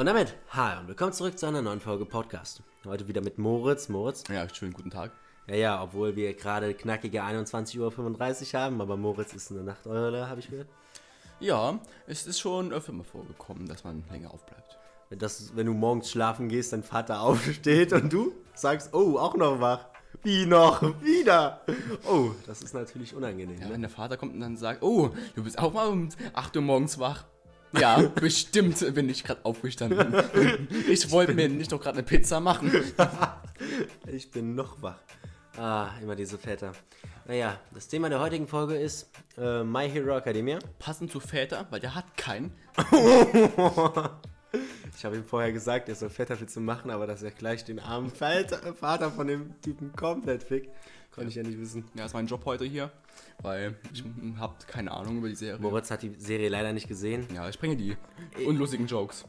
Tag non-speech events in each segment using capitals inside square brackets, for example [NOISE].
Und damit, hi und willkommen zurück zu einer neuen Folge Podcast. Heute wieder mit Moritz. Moritz. Ja, schönen guten Tag. Ja, ja, obwohl wir gerade knackige 21.35 Uhr haben, aber Moritz ist eine Nachteule, habe ich gehört. Ja, es ist schon öfter mal vorgekommen, dass man länger aufbleibt. Wenn, das, wenn du morgens schlafen gehst, dein Vater [LAUGHS] aufsteht und du sagst, oh, auch noch wach. Wie noch? Wieder? Oh, das ist natürlich unangenehm. Ja, ne? wenn der Vater kommt und dann sagt, oh, du bist auch mal um 8 Uhr morgens wach. Ja, bestimmt bin ich gerade aufgestanden. Ich wollte mir nicht doch gerade eine Pizza machen. [LAUGHS] Ich bin noch wach. Ah, immer diese Väter. Naja, das Thema der heutigen Folge ist äh, My Hero Academia. Passend zu Väter, weil der hat keinen. [LAUGHS] Ich habe ihm vorher gesagt, er soll Väterwitze machen, aber dass er gleich den armen Vater, Vater von dem Typen komplett fickt, konnte ich ja nicht wissen. Ja, ist mein Job heute hier, weil ich habe keine Ahnung über die Serie. Moritz hat die Serie leider nicht gesehen. Ja, ich bringe die unlustigen Jokes.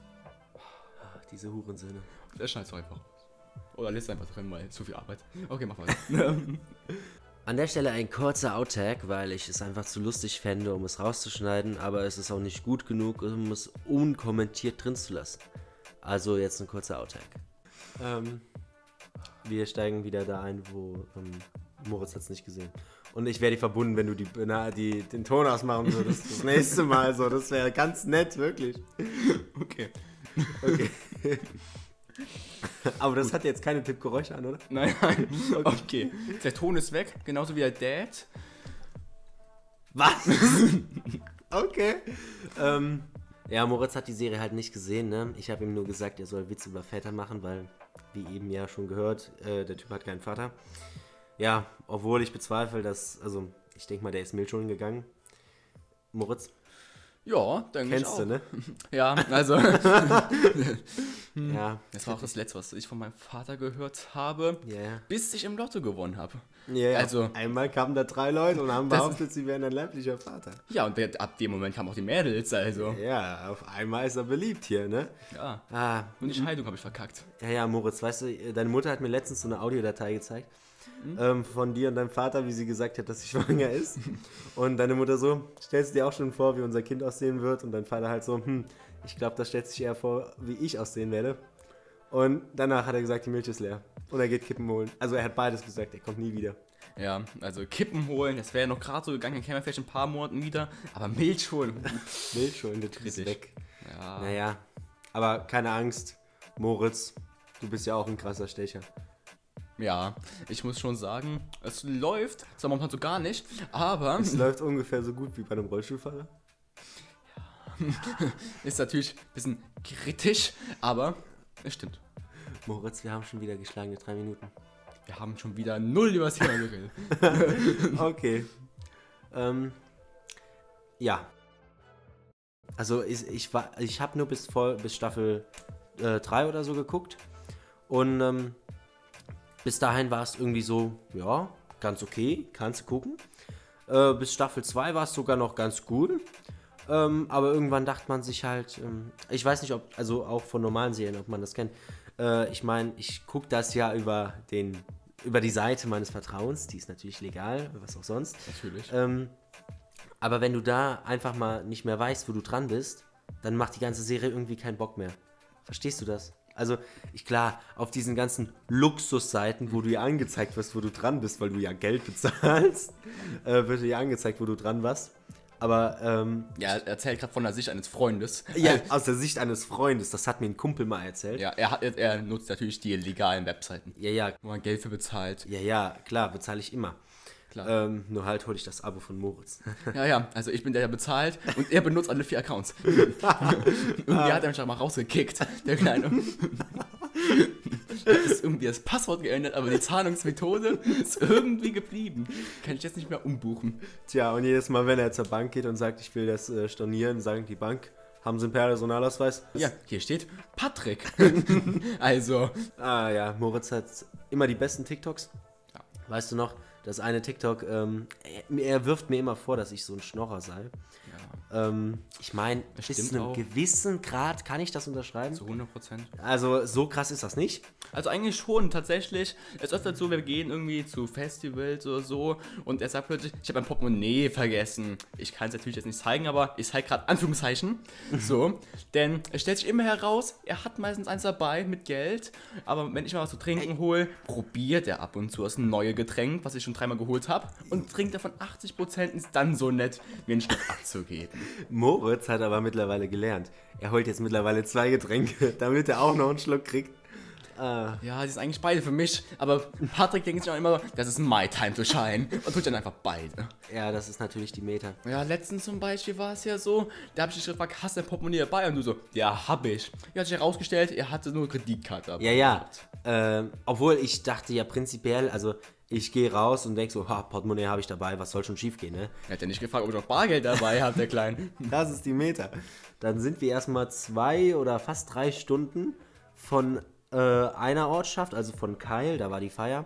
Ach, diese Hurensöhne. Der schneid's doch einfach. Oder lässt einfach drin, weil zu viel Arbeit. Okay, mach mal. [LAUGHS] [LAUGHS] An der Stelle ein kurzer Outtake, weil ich es einfach zu lustig fände, um es rauszuschneiden, aber es ist auch nicht gut genug, um es unkommentiert drin zu lassen. Also jetzt ein kurzer Outtake. Ähm, wir steigen wieder da ein, wo ähm, Moritz hat es nicht gesehen. Und ich wäre dir verbunden, wenn du die, na, die, den Ton ausmachen würdest. Das nächste Mal so. Das wäre ganz nett, wirklich. okay. Okay. [LAUGHS] Aber das hat jetzt keine Tippgeräusche an, oder? Nein, nein. [LAUGHS] Okay. Der Ton ist weg, genauso wie der Dad. Was? [LAUGHS] okay. Ähm, ja, Moritz hat die Serie halt nicht gesehen, ne? Ich habe ihm nur gesagt, er soll Witze über Väter machen, weil, wie eben ja schon gehört, äh, der Typ hat keinen Vater. Ja, obwohl ich bezweifle, dass, also, ich denke mal, der ist Milchschulen gegangen. Moritz, Ja, denke ich kennst du, ne? [LAUGHS] Ja, also. [LAUGHS] Ja. Das war auch das Letzte, was ich von meinem Vater gehört habe, Ja, ja. bis ich im Lotto gewonnen habe. Ja, ja. Also- einmal kamen da drei Leute und haben behauptet, sie wären ein leiblicher Vater. Ja, und der, ab dem Moment kamen auch die Mädels, also. Ja, auf einmal ist er beliebt hier, ne? Ja. Ah, Und die Scheidung habe ich verkackt. Ja, ja, Moritz, weißt du, deine Mutter hat mir letztens so eine Audiodatei gezeigt ähm, von dir und deinem Vater, wie sie gesagt hat, dass sie [LAUGHS] schwanger ist. und deine Mutter so, stellst du dir auch schon vor, wie unser Kind aussehen wird? Und dein Vater halt so, hm, ich glaube, das stellt sich eher vor, wie ich aussehen werde. Und danach hat er gesagt, die Milch ist leer. Und er geht Kippen holen. Also er hat beides gesagt, er kommt nie wieder. Ja, also Kippen holen, das wäre noch gerade so gegangen, dann käme er vielleicht in ein paar Monaten wieder. Aber Milch holen. Milch holen, der Typ ist weg. Ja. Naja, aber keine Angst, Moritz, du bist ja auch ein krasser Stecher. Ja, ich muss schon sagen, es läuft, zwar momentan so gar nicht, aber Es läuft ungefähr so gut wie bei einem Rollstuhlfahrer. [LAUGHS] ist natürlich ein bisschen kritisch, aber es stimmt. Moritz, wir haben schon wieder geschlagene drei Minuten. Wir haben schon wieder null über das Thema geredet. [LAUGHS] Okay. ähm, ja. Also ich, ich war, ich habe nur bis, voll, bis Staffel 3 oder so geguckt. Und ähm, bis dahin war es irgendwie so, ja, ganz okay, kannst du gucken. Äh, bis Staffel 2 war es sogar noch ganz gut. Ähm, aber irgendwann dachte man sich halt, ähm, ich weiß nicht, ob, also auch von normalen Serien, ob man das kennt. Äh, ich meine, ich gucke das ja über den, über die Seite meines Vertrauens, die ist natürlich legal, was auch sonst. Natürlich. Ähm, aber wenn du da einfach mal nicht mehr weißt, wo du dran bist, dann macht die ganze Serie irgendwie keinen Bock mehr. Verstehst du das? Also, ich klar, auf diesen ganzen Luxusseiten, wo du ja angezeigt wirst, wo du dran bist, weil du ja Geld bezahlst, [LAUGHS] äh, wird dir ja angezeigt, wo du dran warst. Aber, ähm, Ja, er erzählt gerade von der Sicht eines Freundes. ja, aus der Sicht eines Freundes, das hat mir ein Kumpel mal erzählt. Ja, er, hat, er nutzt natürlich die legalen Webseiten, ja, ja, wo man Geld für bezahlt. ja, ja klar, bezahle ich immer. Klar. Ähm, nur halt hole ich das Abo von Moritz. [LAUGHS] Ja, ja, also ich bin der, der bezahlt und er benutzt alle vier Accounts. [LAUGHS] Irgendwie hat er mich da mal rausgekickt, der Kleine. Hat das irgendwie das Passwort geändert, aber die Zahlungsmethode ist irgendwie geblieben. Kann ich jetzt nicht mehr umbuchen. Tja, und jedes Mal, wenn er zur Bank geht und sagt, ich will das äh, stornieren, sagen die Bank, haben Sie einen Personalausweis? Ja, hier steht Patrick. [LAUGHS] also, Ah ja, Moritz hat immer die besten TikToks. Ja. Weißt du noch, das eine TikTok, ähm, er, er wirft mir immer vor, dass ich so ein Schnorrer sei. Ähm, ich meine, bis zu einem auch. gewissen Grad kann ich das unterschreiben. Zu 100 Prozent. Also so krass ist das nicht. Also eigentlich schon, tatsächlich. Es ist öfter so, wir gehen irgendwie zu Festivals oder so und er sagt plötzlich, ich habe mein Portemonnaie vergessen. Ich kann es natürlich jetzt nicht zeigen, aber ich zeige gerade Anführungszeichen. [LAUGHS] so, denn es stellt sich immer heraus, er hat meistens eins dabei mit Geld, aber wenn ich mal was zu trinken hole, probiert er ab und zu das neue Getränk, was ich schon dreimal geholt habe und trinkt davon 80% ist dann so nett, mir einen Schluck abzugeben. Moritz hat aber mittlerweile gelernt. Er holt jetzt mittlerweile zwei Getränke, [LAUGHS] damit er auch noch einen Schluck kriegt. Ah, Ja, die sind eigentlich beide für mich, aber Patrick denkt sich auch immer, das ist my time to shine und tut dann einfach beide. ja, das ist natürlich die Meta. Ja, letztens zum Beispiel war es ja so, da habe ich dich gefragt, hast du dein Portemonnaie dabei? Und du so, ja, hab ich. Ja, hat sich herausgestellt, er hatte nur Kreditkarte dabei. Ja, ja. Ähm, obwohl ich dachte ja prinzipiell, also ich gehe raus und denke so, ha, Portemonnaie habe ich dabei, was soll schon schief gehen, ne? Er hat ja nicht gefragt, ob ich noch Bargeld dabei habe, der Kleine. [LAUGHS] Das ist die Meta. Dann sind wir erstmal zwei oder fast drei Stunden von äh, einer Ortschaft, also von Keil, da war die Feier,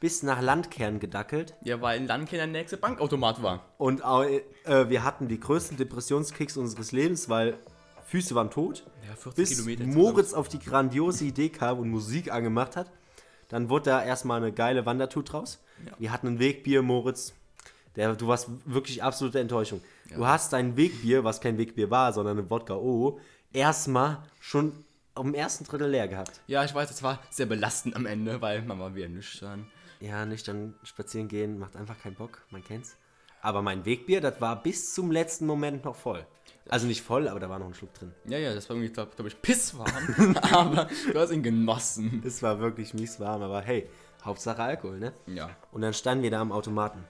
bis nach Landkern gedackelt. Ja, weil in Landkin der nächste Bankautomat war. Und au- äh, wir hatten die größten Depressionskicks unseres Lebens, weil Füße waren tot. Ja, 40 bis Kilometer Moritz auf die grandiose Idee kam und Musik angemacht hat. Dann wurde da erstmal eine geile Wandertour draus. Wir hatten ein Wegbier, Moritz. Der, du warst wirklich absolute Enttäuschung. Du hast dein Wegbier, was kein Wegbier war, sondern eine Wodka O, erstmal schon am ersten Drittel leer gehabt. Ja, ich weiß, das war sehr belastend am Ende, weil man war wieder nüchtern. Ja, nüchtern spazieren gehen macht einfach keinen Bock, man kennt's. Aber mein Wegbier, das war bis zum letzten Moment noch voll. Also nicht voll, aber da war noch ein Schluck drin. Ja, ja, das war irgendwie, glaube glaub ich, pisswarm, [LAUGHS] aber du hast ihn genossen. Es war wirklich mies warm, aber hey, Hauptsache Alkohol, ne? Ja. Und dann standen wir da am Automaten.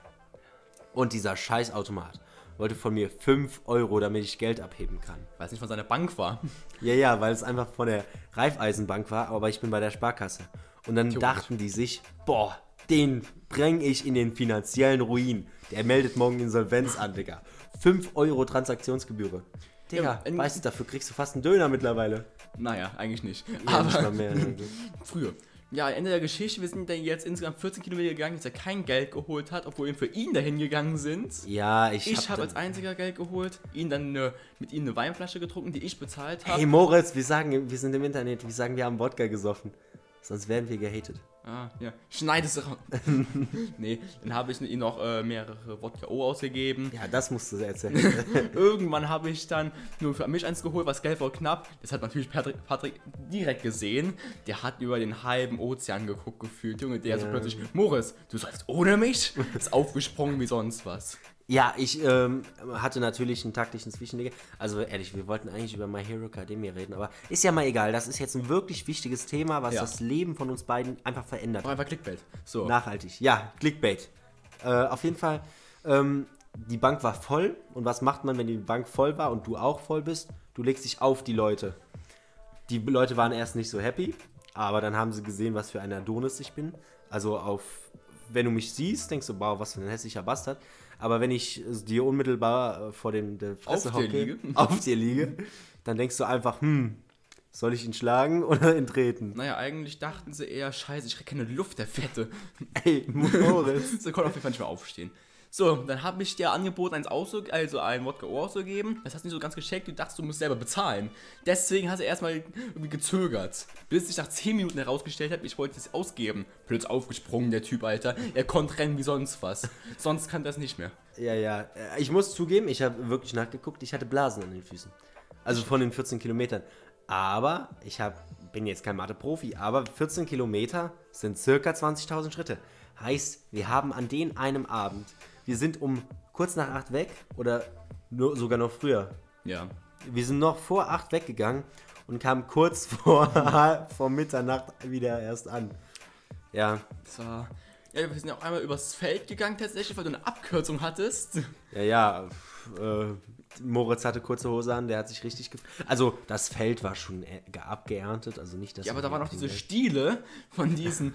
Und dieser Scheißautomat wollte von mir 5 Euro, damit ich Geld abheben kann. Weil es nicht von seiner Bank war. Ja, ja, weil es einfach von der Raiffeisenbank war, aber ich bin bei der Sparkasse. Und dann dachten die sich, boah, den bring ich in den finanziellen Ruin. Der meldet morgen Insolvenz an, Digga. 5 Euro Transaktionsgebühr. Digga, Ja, weißt du, dafür kriegst du fast einen Döner mittlerweile. Naja, eigentlich nicht. Ja, nicht aber mal mehr. [LAUGHS] früher. Ja, Ende der Geschichte, wir sind dann jetzt insgesamt 14 Kilometer gegangen, dass er kein Geld geholt hat, obwohl wir für ihn dahin gegangen sind. Ja, ich, Ich hab habe dann- als einziger Geld geholt, ihn dann eine, mit ihm eine Weinflasche getrunken, die ich bezahlt habe. Hey Moritz, wir sagen, wir sind im Internet, wir sagen, wir haben Wodka gesoffen. Sonst werden wir gehatet. Ah, ja. Schneid es raus. [LAUGHS] nee, dann habe ich ihm noch äh, mehrere Wodka O ausgegeben. Ja, das musst du erzählen. [LAUGHS] Irgendwann habe ich dann nur für mich eins geholt, was Geld war knapp. Das hat natürlich Patrick, Patrick direkt gesehen. Der hat über den halben Ozean geguckt gefühlt. Junge, der so Ja. plötzlich, Moritz, du sollst ohne mich? [LAUGHS] Ist aufgesprungen wie sonst was. Ja, ich ähm, hatte natürlich einen taktischen Zwischenleger. Also ehrlich, wir wollten eigentlich über My Hero Academia reden, aber ist ja mal egal. Das ist jetzt ein wirklich wichtiges Thema, was Ja. das Leben von uns beiden einfach verändert. War einfach Clickbait. So. Nachhaltig. Ja, Clickbait. Äh, auf jeden Fall, ähm, die Bank war voll. Und was macht man, wenn die Bank voll war und du auch voll bist? Du legst dich auf die Leute. Die Leute waren erst nicht so happy, aber dann haben sie gesehen, was für ein Adonis ich bin. Also auf, wenn du mich siehst, denkst du, wow, was für ein hässlicher Bastard. Aber wenn ich dir unmittelbar äh, vor dem der Fresse Auf dir hocke, liege. [LAUGHS] auf dir liege, dann denkst du einfach, hm, soll ich ihn schlagen [LAUGHS] oder ihn treten? Naja, eigentlich dachten sie eher, scheiße, ich krieg keine Luft, der Fette. Ey, Moritz. [LAUGHS] Sie konnte auf jeden Fall nicht mehr aufstehen. So, dann habe ich dir angeboten, eins auszu also ein Wodka O auszugeben. Das hast du nicht so ganz gescheckt, du dachtest, du musst selber bezahlen. Deswegen hast du erstmal irgendwie gezögert. Bis sich nach 10 Minuten herausgestellt hat, ich wollte es ausgeben. Plötzlich aufgesprungen, der Typ, Alter. Er konnte rennen wie sonst was. Sonst kann das nicht mehr. Ja, ja. Äh, Ich muss zugeben, ich habe wirklich nachgeguckt, ich hatte Blasen an den Füßen. Also von den 14 Kilometern. Aber ich hab, bin jetzt kein Mathe-Profi, aber 14 Kilometer sind circa 20.000 Schritte. Heißt, wir haben an den einem Abend, wir sind um kurz nach 8 weg oder nur, sogar noch früher. Ja. Wir sind noch vor 8 weggegangen und kamen kurz [LAUGHS] vor, vor Mitternacht wieder erst an. Ja, Das war. Ja, wir sind ja auch einmal übers Feld gegangen tatsächlich, weil du eine Abkürzung hattest. Ja, ja. Äh, Moritz hatte kurze Hose an, der hat sich richtig gef Also, das Feld war schon äh, ge- abgeerntet, also nicht das. Ja, aber da waren noch diese Stiele von diesen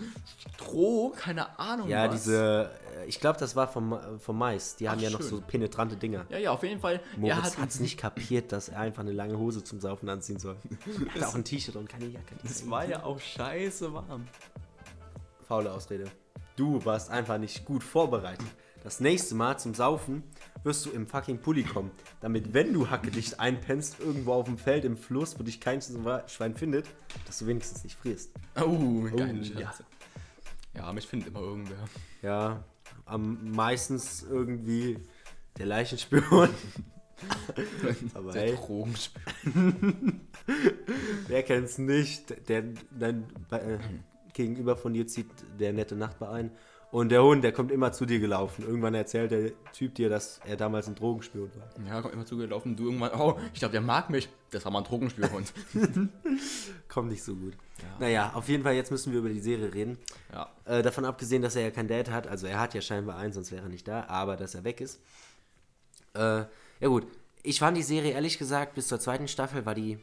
Stroh, keine Ahnung Ja, was. diese. äh, Ich glaube, das war vom, äh, vom Mais. Die haben Ach, ja noch schön. so penetrante Dinger. Ja, ja, auf jeden Fall. er Moritz hat hat es nicht kapiert, dass er einfach eine lange Hose zum Saufen anziehen soll. [LAUGHS] Er hat auch ein T-Shirt und keine Jacke. Es war ja auch scheiße warm. Faule Ausrede. Du warst einfach nicht gut vorbereitet. Das nächste Mal zum Saufen wirst du im fucking Pulli kommen. Damit, wenn du hackedicht einpennst, irgendwo auf dem Feld, im Fluss, wo dich kein Schwein findet, dass du wenigstens nicht frierst. Oh, geile ja. Scheiße. Ja, mich findet immer irgendwer. Ja, am meistens irgendwie der Leichenspion. [LAUGHS] Aber Der hey, Drogenspion. [LAUGHS] wer kennt's nicht? Der dein äh, gegenüber von dir zieht der nette Nachbar ein. Und der Hund, der kommt immer zu dir gelaufen. Irgendwann erzählt der Typ dir, dass er damals ein Drogenspion war. Ja, kommt immer zugelaufen. Du irgendwann, oh, ich glaube, der mag mich. Das war mal ein Drogenspielhund. [LAUGHS] Kommt nicht so gut. Naja, auf jeden Fall, jetzt müssen wir über die Serie reden. ja. Äh, davon abgesehen, dass er ja kein Dad hat, also er hat ja scheinbar einen, sonst wäre er nicht da, aber dass er weg ist. Äh, ja gut, ich fand die Serie ehrlich gesagt bis zur zweiten Staffel war die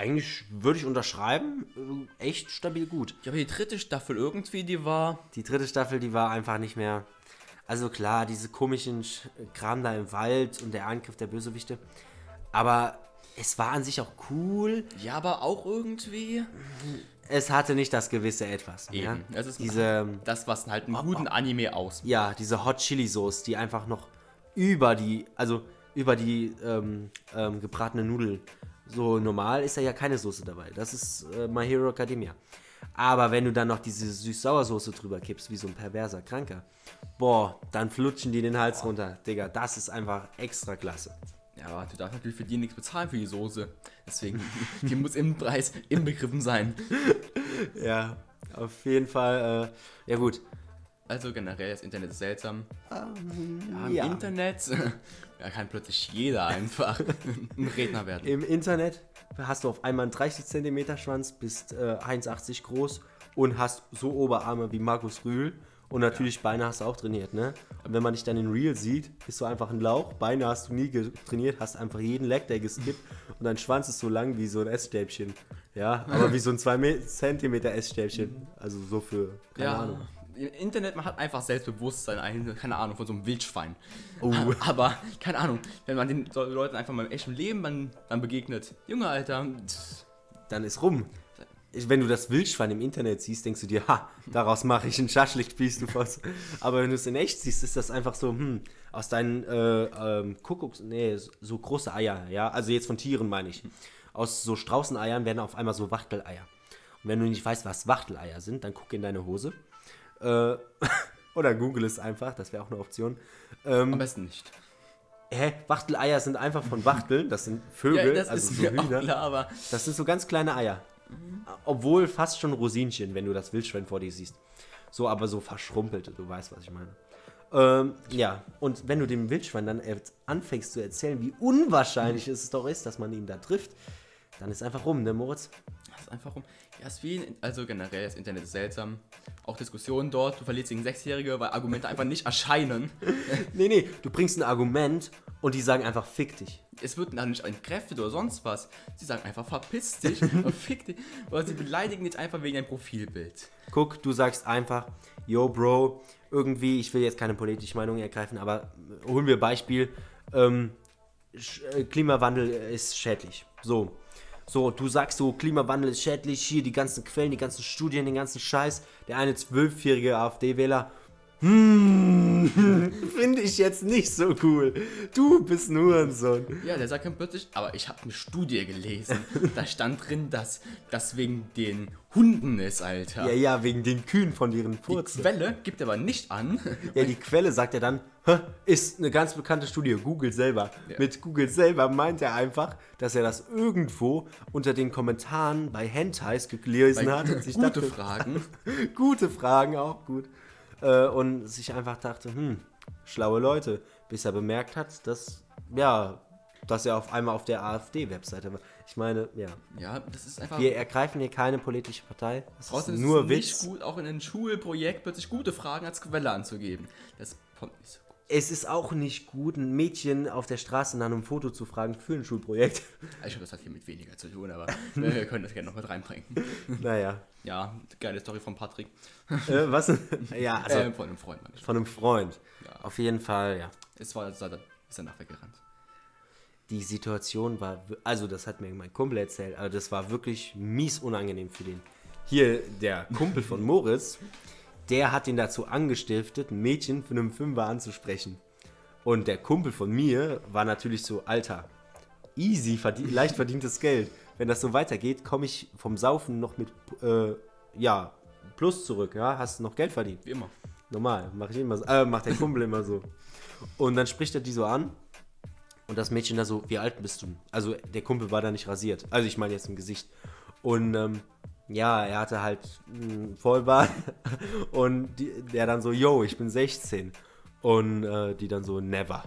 eigentlich, würde ich unterschreiben, äh, echt stabil gut. Ja, aber die dritte Staffel irgendwie, die war. Die dritte Staffel, die war einfach nicht mehr. Also klar, diese komischen Sch- Kram da im Wald und der Angriff der Bösewichte. Aber es war an sich auch cool. Ja, aber auch irgendwie. Es hatte nicht das gewisse Etwas. Ja? Eben. Es ist Diese, das, was halt einen guten Anime ausmacht. ja, diese Hot Chili Sauce, die einfach noch über die, also über die ähm, ähm, gebratene Nudel. So normal ist da ja keine Soße dabei. Das ist äh, My Hero Academia. Aber wenn du dann noch diese Süß-Sauer-Soße drüber kippst, wie so ein perverser Kranker, boah, dann flutschen die den Hals runter. Digga, das ist einfach extra klasse. Ja, aber du darfst natürlich für die nichts bezahlen für die Soße. Deswegen, [LAUGHS] die muss im Preis inbegriffen sein. [LAUGHS] Ja, auf jeden Fall, äh, ja gut. Also generell, das Internet ist seltsam. Ja, im ja. Internet [LAUGHS] ja, kann plötzlich jeder einfach [LAUGHS] ein Redner werden. Im Internet hast du auf einmal einen 30 cm Schwanz, bist äh, 1,80 groß und hast so Oberarme wie Markus Rühl. Und natürlich Beine hast du auch trainiert, ne? Und wenn man dich dann in Real sieht, bist du einfach ein Lauch. Beine hast du nie trainiert, hast einfach jeden Leg Day geskippt [LAUGHS] und dein Schwanz ist so lang wie so ein Essstäbchen. Ja, aber wie so ein 2 cm Essstäbchen. Also so für, keine ja, Ahnung. Im Internet, man hat einfach Selbstbewusstsein, ein- keine Ahnung, von so einem Wildschwein. Oh. [LAUGHS] Aber, keine Ahnung, wenn man den Leuten einfach mal im echten Leben dann, dann begegnet, Junge, Alter, dann ist rum. Wenn du das Wildschwein im Internet siehst, denkst du dir, ha, daraus mache ich einen Schaschlik, spielst du was. Aber wenn du es in echt siehst, ist das einfach so, hm, aus deinen äh, ähm, Kuckucks, nee, so große Eier, ja, also jetzt von Tieren meine ich. Aus so Straußeneiern werden auf einmal so Wachteleier. Und wenn du nicht weißt, was Wachteleier sind, dann guck in deine Hose. Äh, [LAUGHS] oder google es einfach, das wäre auch eine Option. Ähm, am besten nicht. hä, Wachteleier sind einfach von Wachteln, das sind Vögel, Ja, das also ist so Hühner. klar, aber Das sind so ganz kleine Eier. Obwohl fast schon Rosinchen, wenn du das Wildschwein vor dir siehst. So, aber so verschrumpelte, du weißt, was ich meine. Ähm, ja, und wenn du dem Wildschwein dann anfängst zu erzählen, wie unwahrscheinlich es doch ist, dass man ihn da trifft, dann ist einfach rum, ne, Moritz? das ist einfach rum. Ja, ist wie, also generell, das Internet ist seltsam. Auch Diskussionen dort, du verlierst gegen Sechsjährige, weil Argumente einfach nicht erscheinen. [LAUGHS] Nee, nee, du bringst ein Argument und die sagen einfach, fick dich. Es wird dann nicht entkräftet oder sonst was. Sie sagen einfach, verpiss dich [LAUGHS] und fick dich. Oder sie beleidigen dich einfach wegen deinem Profilbild. Guck, du sagst einfach, yo, Bro, irgendwie, ich will jetzt keine politische Meinung ergreifen, aber holen wir Beispiel, ähm, äh, Klimawandel ist schädlich. So. So, du sagst so, Klimawandel ist schädlich, hier die ganzen Quellen, die ganzen Studien, den ganzen Scheiß. Der eine zwölfjährige AfD-Wähler, hm, [LAUGHS] finde ich jetzt nicht so cool. Du bist nur ein Sohn. Ja, der sagt dann plötzlich, aber ich habe eine Studie gelesen. [LAUGHS] da stand drin, dass das wegen den Hunden ist, Alter. Ja, ja, wegen den Kühen von ihren Die Furzen. Quelle gibt aber nicht an. Ja, die Quelle sagt er dann, "Hä, ist eine ganz bekannte Studie, Google selber. Ja. Mit Google selber meint er einfach, dass er das irgendwo unter den Kommentaren bei Hentais gelesen Bei hat und sich gute dachte, Fragen. [LAUGHS] gute Fragen, auch gut. Äh, und sich einfach dachte, hm, schlaue Leute, bis er bemerkt hat, dass, ja, dass er auf einmal auf der AfD-Webseite war. Ich meine, ja, Ja, das ist einfach. wir ergreifen hier keine politische Partei. Das ist Außerdem ist nur es Witz. nicht gut, auch in einem Schulprojekt plötzlich gute Fragen als Quelle anzugeben. Das kommt nicht so. Es ist auch nicht gut, ein Mädchen auf der Straße nach einem Foto zu fragen für ein Schulprojekt. [LAUGHS] Ich glaube, das hat hier mit weniger zu tun, aber wir können das gerne noch mit reinbringen. [LAUGHS] naja. Ja, geile Story von Patrick. Äh, was? [LAUGHS] ja, also äh, von einem Freund, ich. von einem Freund. Ja. Auf jeden Fall, ja. Es war, ist er ist er nachweggerannt. Die Situation war, also das hat mir mein Kumpel erzählt, aber das war wirklich mies unangenehm für den. Hier, der Kumpel von Moritz, der hat ihn dazu angestiftet, ein Mädchen für einen Fünfer anzusprechen. Und der Kumpel von mir war natürlich so, Alter, easy, verdien [LAUGHS] leicht verdientes Geld. Wenn das so weitergeht, komme ich vom Saufen noch mit, äh, ja, Plus zurück, ja, hast du noch Geld verdient. Wie immer. Normal, mach ich immer so, äh, macht der Kumpel immer so. Und dann spricht er die so an und das Mädchen da so, wie alt bist du? Also der Kumpel war da nicht rasiert, also ich meine jetzt im Gesicht. Und ähm, ja, er hatte halt einen Vollbart [LAUGHS] und die, der dann so, yo, ich bin 16. Und äh, die dann so, never.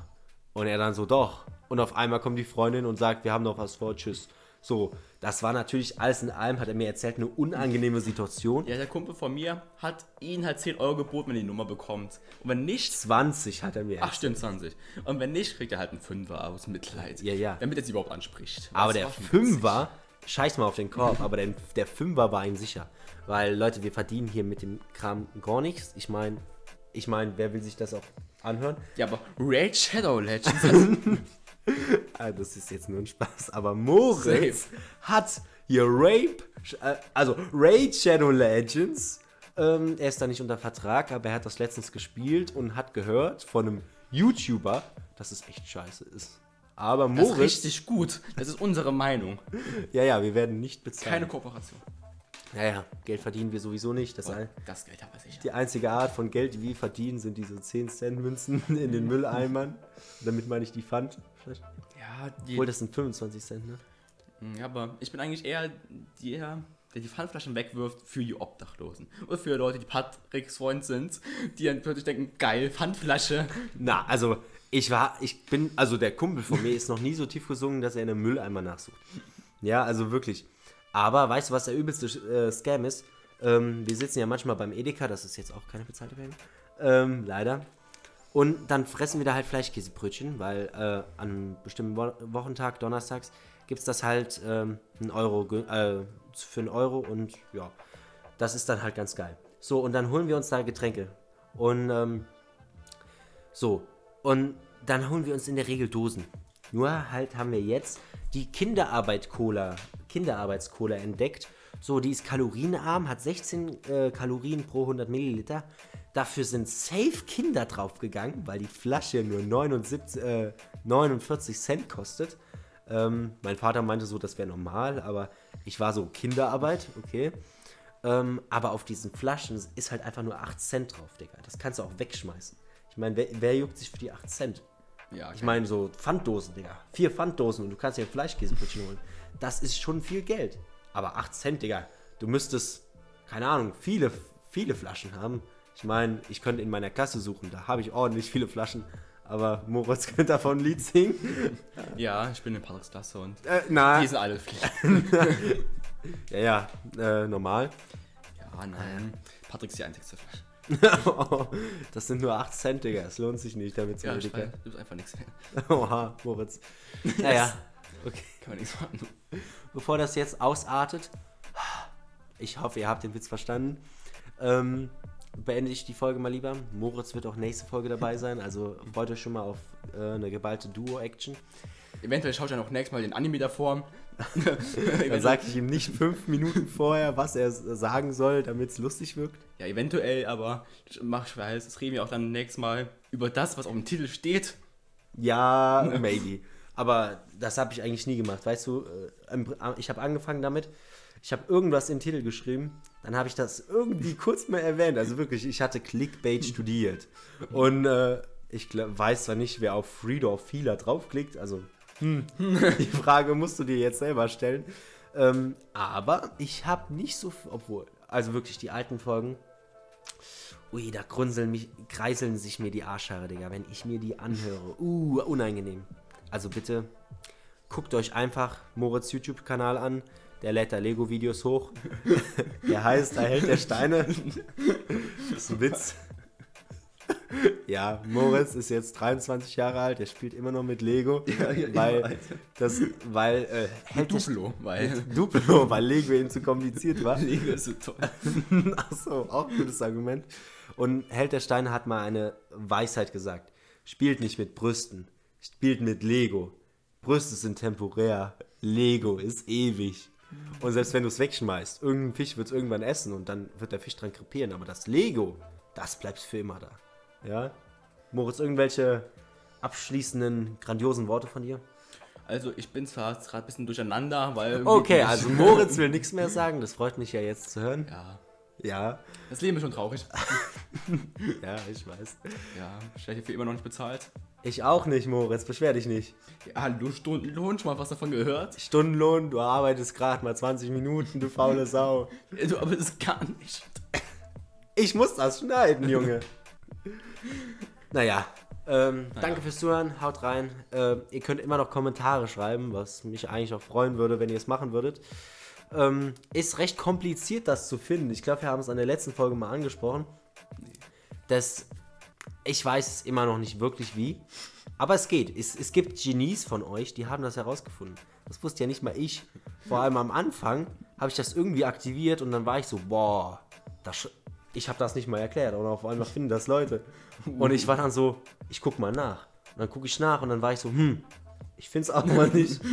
Und er dann so, doch. Und auf einmal kommt die Freundin und sagt, wir haben noch was vor, tschüss. So, das war natürlich alles in allem, hat er mir erzählt, eine unangenehme Situation. Ja, der Kumpel von mir hat ihn halt 10 Euro geboten, wenn er die Nummer bekommt. Und wenn nicht, 20 hat er mir ach stimmt, 20. Und wenn nicht, kriegt er halt einen Fünfer aus Mitleid. Ja, ja. Damit er sie überhaupt anspricht. Aber der Fünfer, scheiß mal auf den Korb, aber der, der Fünfer war ihm sicher. Weil, Leute, wir verdienen hier mit dem Kram gar nichts. Ich meine, ich meine, wer will sich das auch anhören? Ja, aber Raid Shadow Legends [LAUGHS] Ah, das ist jetzt nur ein Spaß, aber Moritz hat hier Rape, äh, also Raid Shadow Legends. Ähm, er ist da nicht unter Vertrag, aber er hat das letztens gespielt und hat gehört von einem YouTuber, dass es echt scheiße ist. Aber das ist Moritz, richtig gut. Das ist unsere Meinung. ja, ja, wir werden nicht bezahlt. Keine Kooperation. Ja, ja, Geld verdienen wir sowieso nicht. Das ein, Das Geld haben wir sicher. die einzige Art von Geld, die wir verdienen, sind diese 10 Cent Münzen [LAUGHS] in den Mülleimern. Damit meine ich die Pfand. Vielleicht. Ja, die, Obwohl, das sind 25 Cent, ne? Ja, aber ich bin eigentlich eher der, der die Pfandflaschen wegwirft für die Obdachlosen. Oder für Leute, die Patricks Freund sind, die dann plötzlich denken, geil, Pfandflasche. Na, also ich war, ich bin, also der Kumpel von mir ist noch nie so tief gesungen, dass er in einem Mülleimer nachsucht. Ja, also wirklich. Aber weißt du, was der übelste äh, Scam ist? Ähm, wir sitzen ja manchmal beim Edeka, das ist jetzt auch keine bezahlte Werbung. Ähm, leider. Und dann fressen wir da halt Fleischkäsebrötchen, weil äh, an einem bestimmten Wo Wochentag, donnerstags, gibt es das halt ähm, einen Euro, äh, für einen Euro und ja, das ist dann halt ganz geil. So, und dann holen wir uns da Getränke. Und ähm, so, und dann holen wir uns in der Regel Dosen. Nur halt haben wir jetzt die Kinderarbeit-Cola, Kinderarbeits-Cola entdeckt. So, die ist kalorienarm, hat 16 äh, Kalorien pro 100 Milliliter. Dafür sind safe Kinder draufgegangen, weil die Flasche nur 79, äh, 49 Cent kostet. Ähm, mein Vater meinte so, das wäre normal, aber ich war so Kinderarbeit, okay. Ähm, aber auf diesen Flaschen ist halt einfach nur 8 Cent drauf, Digga. Das kannst du auch wegschmeißen. Ich meine, wer, wer juckt sich für die 8 Cent? Ja, Ich meine, so Pfanddosen, Digga. Vier Pfanddosen und du kannst dir Fleischkäsebrötchen holen. Das ist schon viel Geld. Aber 8 Cent, Digga. Du müsstest, keine Ahnung, viele, viele Flaschen haben. Ich meine, ich könnte in meiner Klasse suchen. Da habe ich ordentlich viele Flaschen. Aber Moritz [LAUGHS] könnte davon ein Lied singen. ja, ich bin in Patricks Klasse und Äh, na, die sind alle Pflicht. [LAUGHS] ja, ja, äh, normal. Ja, nein. Patrick ist die einzigste Flasche. [LAUGHS] das sind nur 8 Cent, Digga. Es lohnt sich nicht, damit zu Ja, weiß, du bist einfach nichts mehr. [LAUGHS] Oha, Moritz. Naja, okay. Kann man nichts machen. Bevor das jetzt ausartet, ich hoffe, ihr habt den Witz verstanden, ähm, beende ich die Folge mal lieber. Moritz wird auch nächste Folge dabei sein, also freut euch schon mal auf äh, eine geballte Duo-Action. Eventuell schaut er noch nächstes Mal den Anime davor. [LAUGHS] Dann sage ich ihm nicht fünf Minuten vorher, was er sagen soll, damit es lustig wirkt. Ja, eventuell, aber mach ich weiß, das reden wir auch dann nächstes Mal über das, was auf dem Titel steht. Ja, [LAUGHS] maybe. Aber das habe ich eigentlich nie gemacht. Weißt du, äh, im ich habe angefangen damit, ich habe irgendwas in den Titel geschrieben, dann habe ich das irgendwie [LAUGHS] kurz mal erwähnt. Also wirklich, ich hatte Clickbait studiert. Und äh, ich weiß zwar nicht, wer auf Freedor vieler draufklickt, also hm, [LAUGHS] die Frage musst du dir jetzt selber stellen. Ähm, aber ich habe nicht so, obwohl, also wirklich die alten Folgen, Ui, da grunzeln mich, kreiseln sich mir die Arschhaare, Digga, wenn ich mir die anhöre. Uh, unangenehm. Also bitte, guckt euch einfach Moritz YouTube-Kanal an. Der lädt da Lego-Videos hoch. [LAUGHS] der heißt, da hält der Steine. [LAUGHS] Das ist ein Witz. Ja, Moritz ist jetzt 23 Jahre alt, er spielt immer noch mit Lego, Ja, ja, weil Alter. das, weil äh, hält Duplo, weil [LAUGHS] Duplo, weil Lego ihm zu kompliziert war. Lego ist so toll. [LAUGHS] Achso, auch ein gutes Argument. Und Held der Steine hat mal eine Weisheit gesagt. Spielt nicht mit Brüsten, spielt mit Lego. Brüste sind temporär, Lego ist ewig. Und selbst wenn du es wegschmeißt, irgendein Fisch wird es irgendwann essen und dann wird der Fisch dran krepieren. Aber das Lego, das bleibt für immer da. Ja? Moritz, irgendwelche abschließenden, grandiosen Worte von dir? Also ich bin zwar gerade ein bisschen durcheinander, weil... Okay, also Moritz will nichts mehr sagen. Das freut mich ja jetzt zu hören. Ja, Ja, das Leben ist schon traurig. [LAUGHS] ja, ich weiß. Ja, ich werde hierfür immer noch nicht bezahlt. Ich auch nicht, Moritz. Beschwer dich nicht. Ja, du Stundenlohn, schon mal was davon gehört? Stundenlohn, du arbeitest gerade mal 20 Minuten, du faule Sau. [LAUGHS] Du, ist gar nicht. Ich muss das schneiden, Junge. [LAUGHS] [LAUGHS] naja, ähm, danke fürs Zuhören, haut rein. Äh, ihr könnt immer noch Kommentare schreiben, was mich eigentlich auch freuen würde, wenn ihr es machen würdet. Ähm, ist recht kompliziert, das zu finden. Ich glaube, wir haben es an der letzten Folge mal angesprochen. Das, ich weiß es immer noch nicht wirklich wie. Aber es geht. Es, es gibt Genies von euch, die haben das herausgefunden. Das wusste ja nicht mal ich. Vor allem am Anfang habe ich das irgendwie aktiviert und dann war ich so, boah, das, ich habe das nicht mal erklärt. Und auf einmal finden das Leute. Und ich war dann so, ich guck mal nach. Und dann gucke ich nach und dann war ich so, hm, ich finde es auch mal nicht. [LAUGHS]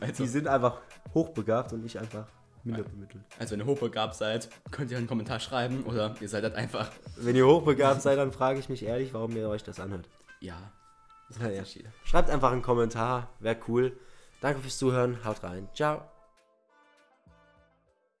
Also, Die sind einfach hochbegabt und ich einfach minder bemittelt. also wenn ihr hochbegabt seid, könnt ihr einen Kommentar schreiben oder ihr seid halt einfach... Wenn ihr hochbegabt seid, dann frage ich mich ehrlich, warum ihr euch das anhört. Ja, das Ja, ja. Schreibt einfach einen Kommentar, wäre cool. Danke fürs Zuhören, haut rein. Ciao.